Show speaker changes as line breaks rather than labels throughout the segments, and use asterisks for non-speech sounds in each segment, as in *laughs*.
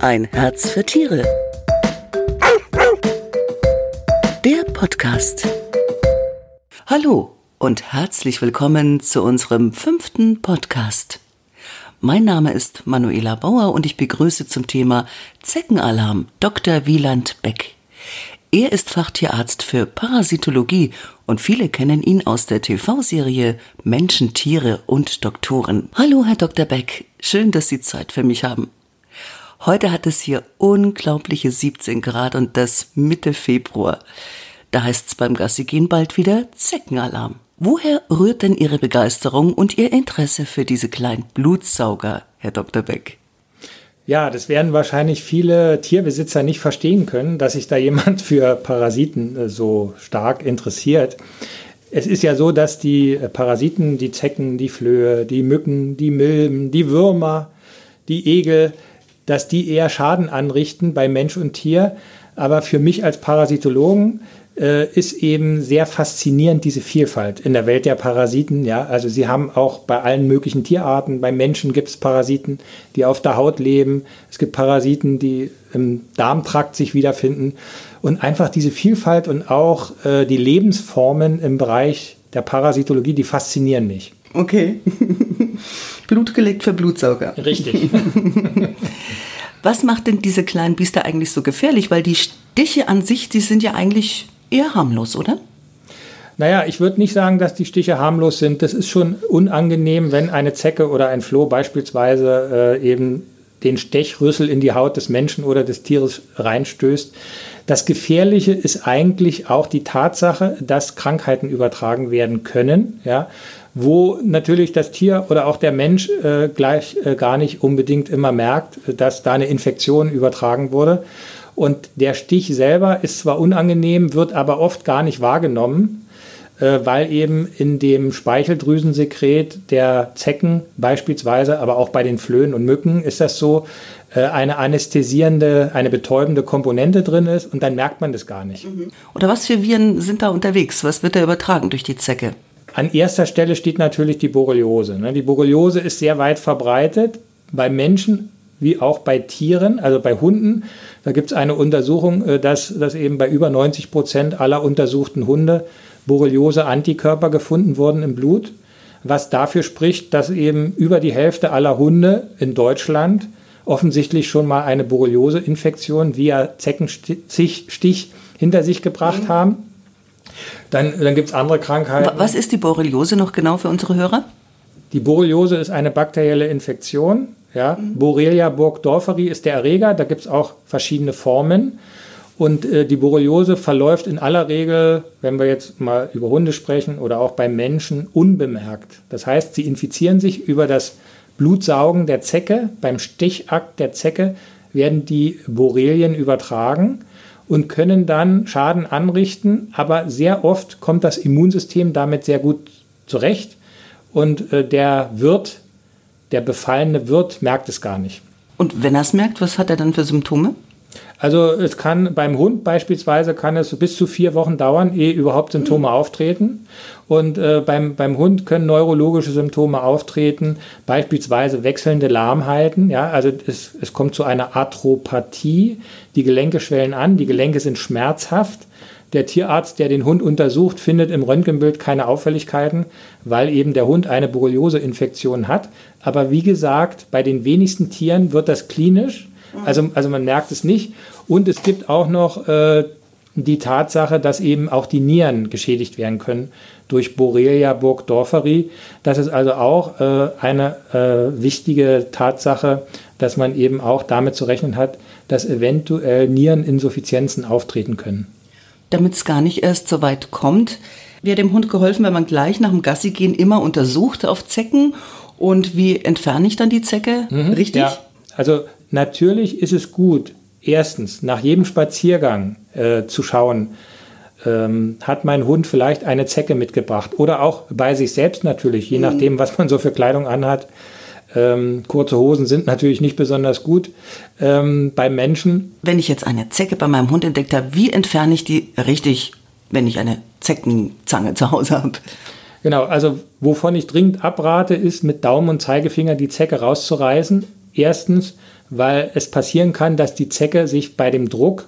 Ein Herz für Tiere. Der Podcast. Hallo und herzlich willkommen zu unserem fünften Podcast. Mein Name ist Manuela Bauer und ich begrüße zum Thema Zeckenalarm Dr. Wieland Beck. Er ist Fachtierarzt für Parasitologie und viele kennen ihn aus der TV-Serie Menschen, Tiere und Doktoren. Hallo, Herr Dr. Beck. Schön, dass Sie Zeit für mich haben. Heute hat es hier unglaubliche 17 Grad und das Mitte Februar. Da heißt's beim Gassigehen bald wieder Zeckenalarm. Woher rührt denn Ihre Begeisterung und Ihr Interesse für diese kleinen Blutsauger, Herr Dr. Beck?
Ja, das werden wahrscheinlich viele Tierbesitzer nicht verstehen können, dass sich da jemand *laughs* für Parasiten äh, so stark interessiert. Es ist ja so, dass die äh, Parasiten, die Zecken, die Flöhe, die Mücken, die Milben, die Würmer, die Egel, dass die eher Schaden anrichten bei Mensch und Tier. Aber für mich als Parasitologen äh, ist eben sehr faszinierend diese Vielfalt in der Welt der Parasiten. Ja, also sie haben auch bei allen möglichen Tierarten, bei Menschen gibt es Parasiten, die auf der Haut leben. Es gibt Parasiten, die im Darmtrakt sich wiederfinden. Und einfach diese Vielfalt und auch äh, die Lebensformen im Bereich der Parasitologie, die faszinieren mich.
Okay. *laughs* Blut gelegt für Blutsauger.
Richtig. *laughs*
Was macht denn diese kleinen Biester eigentlich so gefährlich? Weil die Stiche an sich, die sind ja eigentlich eher harmlos, oder?
Naja, ich würde nicht sagen, dass die Stiche harmlos sind. Das ist schon unangenehm, wenn eine Zecke oder ein Floh beispielsweise äh, eben den Stechrüssel in die Haut des Menschen oder des Tieres reinstößt. Das Gefährliche ist eigentlich auch die Tatsache, dass Krankheiten übertragen werden können, ja, wo natürlich das Tier oder auch der Mensch äh, gleich äh, gar nicht unbedingt immer merkt, dass da eine Infektion übertragen wurde. Und der Stich selber ist zwar unangenehm, wird aber oft gar nicht wahrgenommen, äh, weil eben in dem Speicheldrüsensekret der Zecken beispielsweise, aber auch bei den Flöhen und Mücken ist das so, eine anästhesierende, eine betäubende Komponente drin ist und dann merkt man das gar nicht. Mhm.
Oder was für Viren sind da unterwegs? Was wird da übertragen durch die Zecke?
An erster Stelle steht natürlich die Borreliose. Ne? Die Borreliose ist sehr weit verbreitet bei Menschen wie auch bei Tieren, also bei Hunden. Da gibt es eine Untersuchung, äh, dass, dass eben bei über 90 Prozent aller untersuchten Hunde Borreliose-Antikörper gefunden wurden im Blut, was dafür spricht, dass eben über die Hälfte aller Hunde in Deutschland offensichtlich schon mal eine Borreliose-Infektion via Zeckenstich hinter sich gebracht mhm. haben. Dann, dann gibt es andere Krankheiten.
Was ist die Borreliose noch genau für unsere Hörer?
Die Borreliose ist eine bakterielle Infektion ja, mhm. Borrelia burgdorferi ist der Erreger, da gibt es auch verschiedene Formen. Und äh, die Borreliose verläuft in aller Regel, wenn wir jetzt mal über Hunde sprechen oder auch bei Menschen, unbemerkt. Das heißt, sie infizieren sich über das Blutsaugen der Zecke. Beim Stichakt der Zecke werden die Borrelien übertragen und können dann Schaden anrichten. Aber sehr oft kommt das Immunsystem damit sehr gut zurecht und äh, der Wirt der befallene Wirt merkt es gar nicht.
Und wenn er es merkt, was hat er dann für Symptome?
Also es kann beim Hund beispielsweise kann es bis zu vier Wochen dauern, ehe überhaupt Symptome mhm. auftreten. Und äh, beim, beim Hund können neurologische Symptome auftreten, beispielsweise wechselnde Lahmheiten. Ja, also es, es kommt zu einer Arthropathie. Die Gelenke schwellen an, die Gelenke sind schmerzhaft. Der Tierarzt, der den Hund untersucht, findet im Röntgenbild keine Auffälligkeiten, weil eben der Hund eine Borreliose-Infektion hat. Aber wie gesagt, bei den wenigsten Tieren wird das klinisch, also, also man merkt es nicht. Und es gibt auch noch äh, die Tatsache, dass eben auch die Nieren geschädigt werden können durch Borrelia burgdorferi. Das ist also auch äh, eine äh, wichtige Tatsache, dass man eben auch damit zu rechnen hat, dass eventuell Niereninsuffizienzen auftreten können
damit es gar nicht erst so weit kommt. Wäre dem Hund geholfen, wenn man gleich nach dem Gassi gehen immer untersucht auf Zecken und wie entferne ich dann die Zecke? Mhm, Richtig? Ja,
also natürlich ist es gut, erstens nach jedem Spaziergang äh, zu schauen, ähm, hat mein Hund vielleicht eine Zecke mitgebracht oder auch bei sich selbst natürlich, je mhm. nachdem, was man so für Kleidung anhat. Ähm, kurze Hosen sind natürlich nicht besonders gut ähm, beim Menschen.
Wenn ich jetzt eine Zecke bei meinem Hund entdeckt habe, wie entferne ich die richtig, wenn ich eine Zeckenzange zu Hause habe?
Genau, also wovon ich dringend abrate, ist mit Daumen und Zeigefinger die Zecke rauszureißen. Erstens, weil es passieren kann, dass die Zecke sich bei dem Druck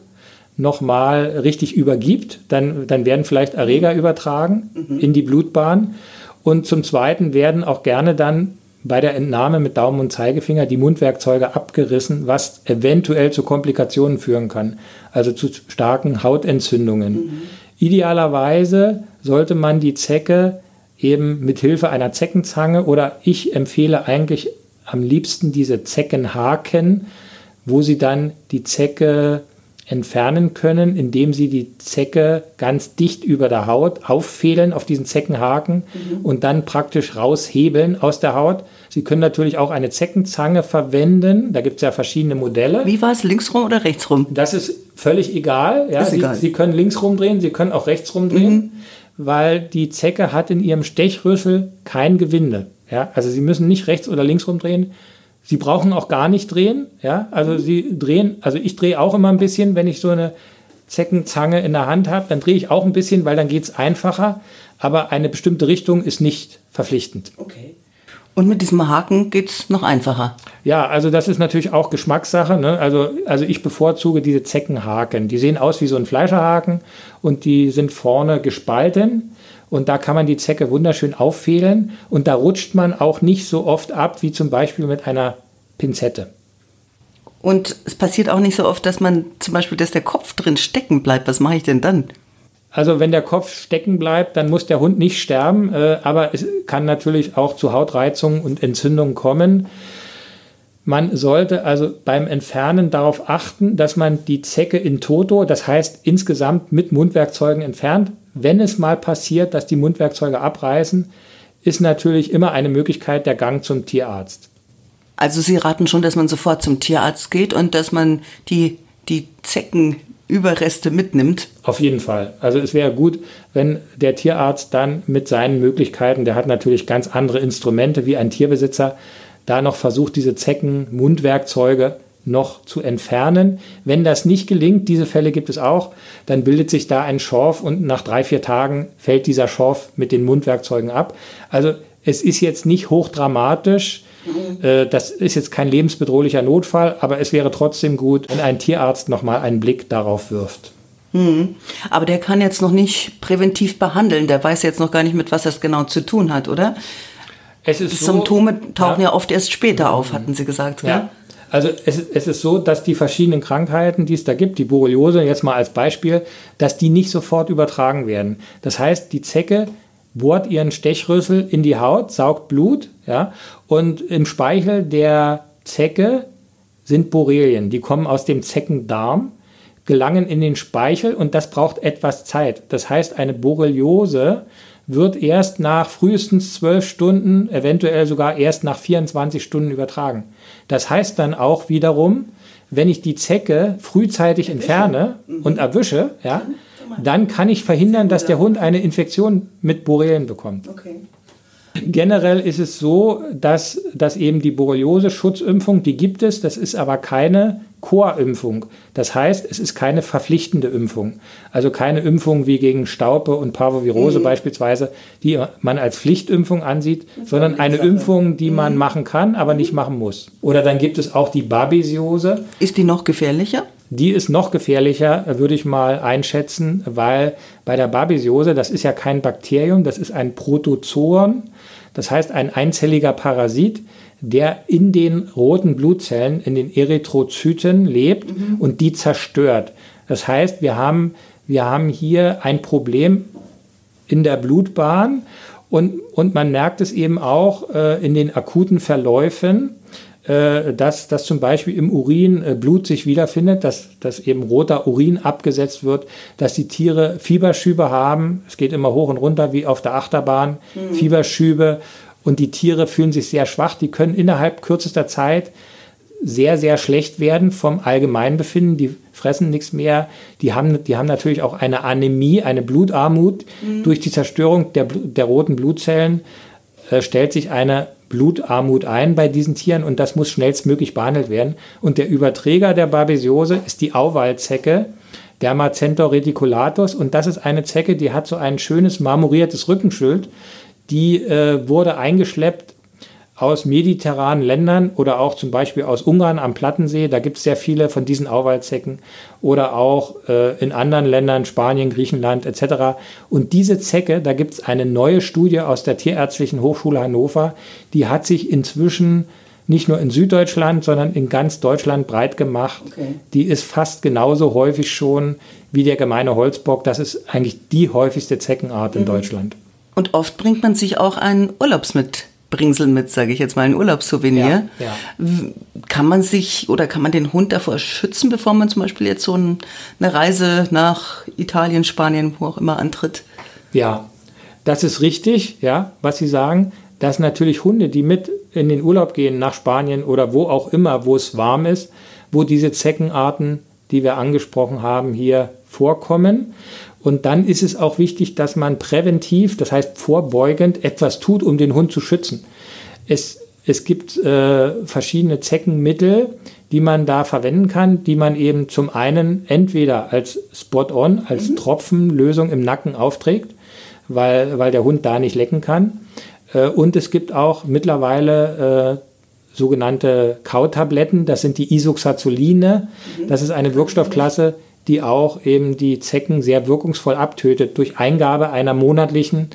nochmal richtig übergibt. Dann, dann werden vielleicht Erreger übertragen mhm. in die Blutbahn. Und zum Zweiten werden auch gerne dann bei der Entnahme mit Daumen und Zeigefinger die Mundwerkzeuge abgerissen, was eventuell zu Komplikationen führen kann, also zu starken Hautentzündungen. Mhm. Idealerweise sollte man die Zecke eben mit Hilfe einer Zeckenzange oder ich empfehle eigentlich am liebsten diese Zeckenhaken, wo sie dann die Zecke entfernen können, indem sie die Zecke ganz dicht über der Haut auffädeln auf diesen Zeckenhaken mhm. und dann praktisch raushebeln aus der Haut. Sie können natürlich auch eine Zeckenzange verwenden. Da gibt es ja verschiedene Modelle.
Wie war es, linksrum oder rechtsrum?
Das ist völlig egal. Ja, ist egal. Sie, Sie können linksrum drehen, Sie können auch rechtsrum drehen, mhm. weil die Zecke hat in ihrem Stechrüssel kein Gewinde. Ja, also Sie müssen nicht rechts oder links rumdrehen. Sie brauchen auch gar nicht drehen. Ja, also Sie drehen, also ich drehe auch immer ein bisschen, wenn ich so eine Zeckenzange in der Hand habe, dann drehe ich auch ein bisschen, weil dann geht es einfacher. Aber eine bestimmte Richtung ist nicht verpflichtend.
Okay. Und mit diesem Haken geht es noch einfacher.
Ja, also das ist natürlich auch Geschmackssache. Ne? Also, also ich bevorzuge diese Zeckenhaken. Die sehen aus wie so ein Fleischerhaken und die sind vorne gespalten. Und da kann man die Zecke wunderschön auffädeln und da rutscht man auch nicht so oft ab wie zum Beispiel mit einer Pinzette.
Und es passiert auch nicht so oft, dass man zum Beispiel, dass der Kopf drin stecken bleibt. Was mache ich denn dann?
Also wenn der Kopf stecken bleibt, dann muss der Hund nicht sterben, äh, aber es kann natürlich auch zu Hautreizungen und Entzündungen kommen. Man sollte also beim Entfernen darauf achten, dass man die Zecke in toto, das heißt insgesamt mit Mundwerkzeugen entfernt. Wenn es mal passiert, dass die Mundwerkzeuge abreißen, ist natürlich immer eine Möglichkeit der Gang zum Tierarzt.
Also Sie raten schon, dass man sofort zum Tierarzt geht und dass man die, die Zeckenüberreste mitnimmt?
Auf jeden Fall. Also es wäre gut, wenn der Tierarzt dann mit seinen Möglichkeiten, der hat natürlich ganz andere Instrumente wie ein Tierbesitzer, da noch versucht, diese Zecken-Mundwerkzeuge noch zu entfernen. Wenn das nicht gelingt, diese Fälle gibt es auch, dann bildet sich da ein Schorf und nach drei, vier Tagen fällt dieser Schorf mit den Mundwerkzeugen ab. Also es ist jetzt nicht hochdramatisch. Mhm. Das ist jetzt kein lebensbedrohlicher Notfall, aber es wäre trotzdem gut, wenn ein Tierarzt nochmal einen Blick darauf wirft.
Mhm. Aber der kann jetzt noch nicht präventiv behandeln. Der weiß jetzt noch gar nicht, mit was das genau zu tun hat, oder? Es ist die Symptome so, tauchen ja. ja. oft erst später auf, hatten Sie gesagt.
Ja. Also es, es, ist so, dass die verschiedenen Krankheiten, die es da gibt, die Borreliose jetzt mal als Beispiel, dass die nicht sofort übertragen werden. Das heißt, die Zecke bohrt ihren Stechrüssel in die Haut, saugt Blut, ja, und im Speichel der Zecke sind Borrelien. Die kommen aus dem Zeckendarm, gelangen in den Speichel und das braucht etwas Zeit. Das heißt, eine Borreliose wird erst nach frühestens zwölf Stunden, eventuell sogar erst nach 24 Stunden übertragen. Das heißt dann auch wiederum, wenn ich die Zecke frühzeitig entferne mhm. und erwische, ja, dann kann ich verhindern, dass der Hund eine Infektion mit Borrelien bekommt. Okay. Generell ist es so, dass, dass eben die Borreliose-Schutzimpfung, die gibt es, das ist aber keine Chorimpfung. Das heißt, es ist keine verpflichtende Impfung. Also keine Impfung wie gegen Staupe und Parvovirose mhm. beispielsweise, die man als Pflichtimpfung ansieht, sondern eine Sache. Impfung, die mhm. man machen kann, aber nicht machen muss. Oder dann gibt es auch die Babesiose.
Ist die noch gefährlicher?
Die ist noch gefährlicher, würde ich mal einschätzen, weil bei der Babesiose, das ist ja kein Bakterium, das ist ein Protozoon, das heißt ein einzelliger Parasit, der in den roten Blutzellen, in den Erythrozyten lebt mhm. und die zerstört. Das heißt, wir haben, wir haben hier ein Problem in der Blutbahn und, und man merkt es eben auch äh, in den akuten Verläufen, dass, dass zum Beispiel im Urin äh, Blut sich wiederfindet, dass, dass eben roter Urin abgesetzt wird, dass die Tiere Fieberschübe haben. Es geht immer hoch und runter wie auf der Achterbahn, mhm. Fieberschübe und die Tiere fühlen sich sehr schwach. Die können innerhalb kürzester Zeit sehr, sehr schlecht werden vom Allgemeinbefinden. Die fressen nichts mehr. Die haben, die haben natürlich auch eine Anämie, eine Blutarmut. Mhm. Durch die Zerstörung der, der roten Blutzellen äh, stellt sich eine Blutarmut ein bei diesen Tieren und das muss schnellstmöglich behandelt werden. Und der Überträger der Babesiose ist die Auwaldzecke, Dermacentor reticulatus. Und das ist eine Zecke, die hat so ein schönes marmoriertes Rückenschild die äh, wurde eingeschleppt aus mediterranen Ländern oder auch zum Beispiel aus Ungarn am Plattensee. Da gibt es sehr viele von diesen Auwaldzecken oder auch äh, in anderen Ländern, Spanien, Griechenland etc. Und diese Zecke, da gibt es eine neue Studie aus der Tierärztlichen Hochschule Hannover, die hat sich inzwischen nicht nur in Süddeutschland, sondern in ganz Deutschland breit gemacht. Okay. Die ist fast genauso häufig schon wie der gemeine Holzbock. Das ist eigentlich die häufigste Zeckenart in mhm. Deutschland.
Und oft bringt man sich auch einen Urlaubsmitbringsel mit, sage ich jetzt mal, ein Urlaubssouvenir. Ja, ja. Kann man sich oder kann man den Hund davor schützen, bevor man zum Beispiel jetzt so eine Reise nach Italien, Spanien, wo auch immer antritt?
Ja, das ist richtig, ja, was Sie sagen, dass natürlich Hunde, die mit in den Urlaub gehen nach Spanien oder wo auch immer, wo es warm ist, wo diese Zeckenarten, die wir angesprochen haben, hier vorkommen. Und dann ist es auch wichtig, dass man präventiv, das heißt vorbeugend, etwas tut, um den Hund zu schützen. Es, es gibt äh, verschiedene Zeckenmittel, die man da verwenden kann, die man eben zum einen entweder als Spot-on, als mhm. Tropfenlösung im Nacken aufträgt, weil, weil der Hund da nicht lecken kann. Äh, und es gibt auch mittlerweile äh, sogenannte Kautabletten, das sind die Isoxazoline. Mhm. Das ist eine Wirkstoffklasse, die auch eben die Zecken sehr wirkungsvoll abtötet durch Eingabe einer monatlichen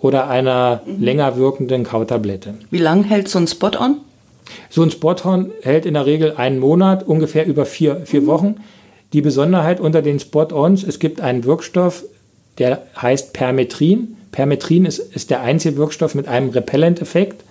oder einer mhm. länger wirkenden Kautablette.
Wie lange hält so ein Spot-on?
So ein Spot-on hält in der Regel einen Monat, ungefähr über vier, vier mhm. Wochen. Die Besonderheit unter den Spot-ons, es gibt einen Wirkstoff, der heißt Permetrin. Permetrin ist, ist der einzige Wirkstoff mit einem Repellent-Effekt.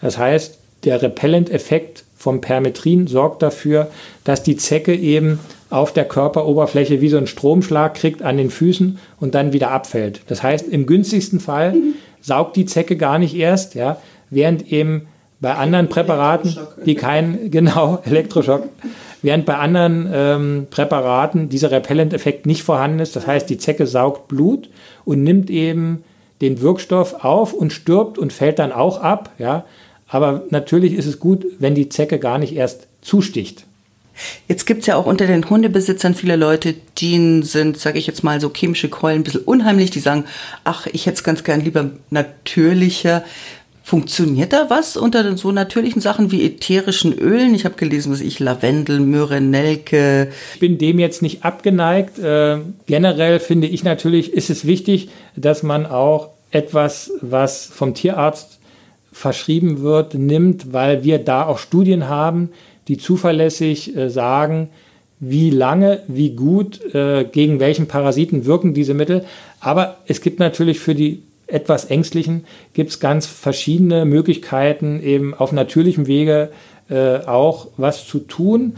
Das heißt, der Repellent-Effekt vom Permetrin sorgt dafür, dass die Zecke eben auf der Körperoberfläche wie so einen Stromschlag kriegt an den Füßen und dann wieder abfällt. Das heißt, im günstigsten Fall saugt die Zecke gar nicht erst, ja, während eben bei anderen Präparaten, die keinen, *laughs* genau, Elektroschock, während bei anderen ähm, Präparaten dieser Repellent-Effekt nicht vorhanden ist. Das heißt, die Zecke saugt Blut und nimmt eben den Wirkstoff auf und stirbt und fällt dann auch ab. Ja? Aber natürlich ist es gut, wenn die Zecke gar nicht erst zusticht.
Jetzt gibt es ja auch unter den Hundebesitzern viele Leute, die sind, sage ich jetzt mal, so chemische Keulen ein bisschen unheimlich. Die sagen, ach, ich hätte es ganz gern lieber natürlicher. Funktioniert da was unter so natürlichen Sachen wie ätherischen Ölen? Ich habe gelesen, was ich Lavendel, Myrrhe, Nelke.
Ich bin dem jetzt nicht abgeneigt. Äh, generell finde ich natürlich, ist es wichtig, dass man auch etwas, was vom Tierarzt verschrieben wird, nimmt, weil wir da auch Studien haben, die zuverlässig äh, sagen, wie lange, wie gut, äh, gegen welchen Parasiten wirken diese Mittel. Aber es gibt natürlich für die etwas Ängstlichen gibt es ganz verschiedene Möglichkeiten, eben auf natürlichem Wege äh, auch was zu tun.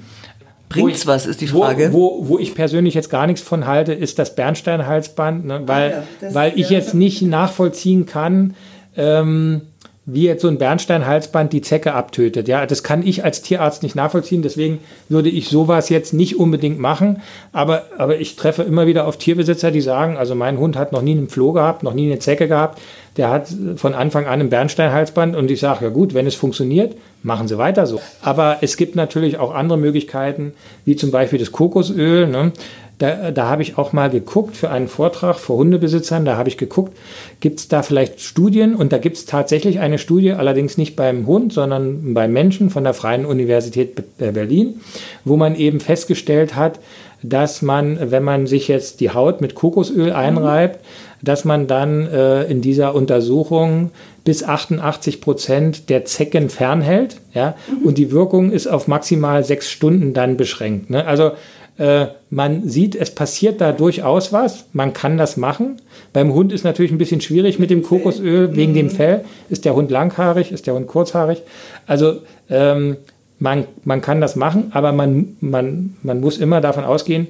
Bringt's was, ist die Frage.
Wo, wo, wo, ich persönlich jetzt gar nichts von halte, ist das Bernsteinhalsband, ne? weil, ja, weil ich jetzt nicht nachvollziehen kann, ähm, wie jetzt so ein Bernsteinhalsband die Zecke abtötet. Ja, das kann ich als Tierarzt nicht nachvollziehen. Deswegen würde ich sowas jetzt nicht unbedingt machen. Aber, aber ich treffe immer wieder auf Tierbesitzer, die sagen, also mein Hund hat noch nie einen Floh gehabt, noch nie eine Zecke gehabt. Der hat von Anfang an ein Bernsteinhalsband und ich sage, ja gut, wenn es funktioniert, machen Sie weiter so. Aber es gibt natürlich auch andere Möglichkeiten, wie zum Beispiel das Kokosöl. Ne? Da, da habe ich auch mal geguckt für einen Vortrag vor Hundebesitzern, da habe ich geguckt, gibt es da vielleicht Studien und da gibt es tatsächlich eine Studie, allerdings nicht beim Hund, sondern beim Menschen von der Freien Universität äh, Berlin, wo man eben festgestellt hat, dass man, wenn man sich jetzt die Haut mit Kokosöl einreibt, dass man dann äh, in dieser Untersuchung bis 88 Prozent der Zecken fernhält. Ja? Mhm. Und die Wirkung ist auf maximal sechs Stunden dann beschränkt. Ne? Also äh, man sieht, es passiert da durchaus was. Man kann das machen. Beim Hund ist natürlich ein bisschen schwierig mit dem Kokosöl wegen dem mhm. Fell. Ist der Hund langhaarig? Ist der Hund kurzhaarig? Also ähm, man, man kann das machen, aber man, man, man muss immer davon ausgehen,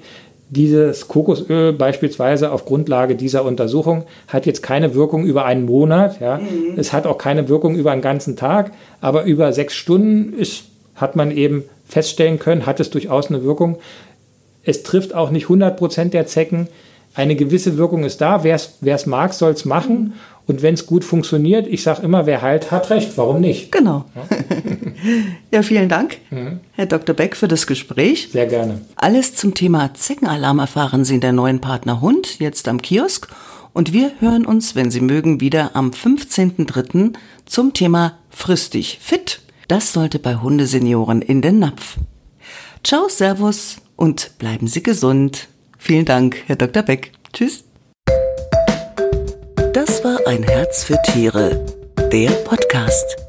dieses Kokosöl beispielsweise auf Grundlage dieser Untersuchung hat jetzt keine Wirkung über einen Monat. Ja. Mhm. Es hat auch keine Wirkung über einen ganzen Tag, aber über sechs Stunden ist, hat man eben feststellen können, hat es durchaus eine Wirkung. Es trifft auch nicht 100 Prozent der Zecken. Eine gewisse Wirkung ist da. Wer es mag, soll es machen. Und wenn es gut funktioniert, ich sage immer, wer heilt, hat recht. Warum nicht?
Genau. Ja, *laughs* ja vielen Dank, mhm. Herr Dr. Beck, für das Gespräch.
Sehr gerne.
Alles zum Thema Zeckenalarm erfahren Sie in der neuen Partner Hund, jetzt am Kiosk Und wir hören uns, wenn Sie mögen, wieder am 15.03. zum Thema Friss dich fit. Das sollte bei Hundesenioren in den Napf. Ciao, Servus und bleiben Sie gesund. Vielen Dank, Herr Dr. Beck. Tschüss. Das war ein Herz für Tiere, der Podcast.